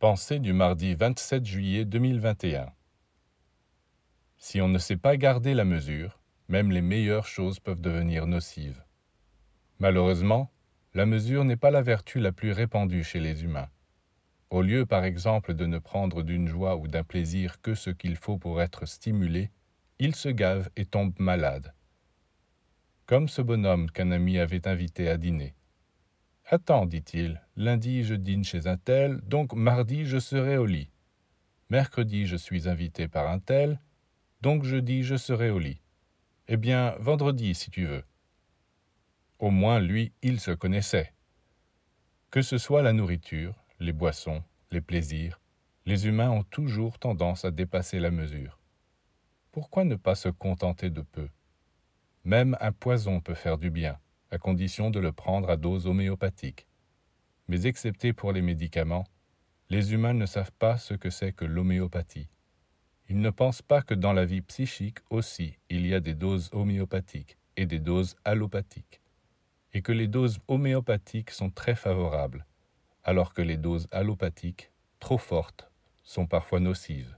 Pensée du mardi 27 juillet 2021 Si on ne sait pas garder la mesure, même les meilleures choses peuvent devenir nocives. Malheureusement, la mesure n'est pas la vertu la plus répandue chez les humains. Au lieu, par exemple, de ne prendre d'une joie ou d'un plaisir que ce qu'il faut pour être stimulé, ils se gavent et tombent malades. Comme ce bonhomme qu'un ami avait invité à dîner. Attends, dit-il, lundi je dîne chez un tel, donc mardi je serai au lit. Mercredi je suis invité par un tel, donc jeudi je serai au lit. Eh bien, vendredi si tu veux. Au moins lui, il se connaissait. Que ce soit la nourriture, les boissons, les plaisirs, les humains ont toujours tendance à dépasser la mesure. Pourquoi ne pas se contenter de peu? Même un poison peut faire du bien à condition de le prendre à dose homéopathique. Mais excepté pour les médicaments, les humains ne savent pas ce que c'est que l'homéopathie. Ils ne pensent pas que dans la vie psychique aussi il y a des doses homéopathiques et des doses allopathiques, et que les doses homéopathiques sont très favorables, alors que les doses allopathiques, trop fortes, sont parfois nocives.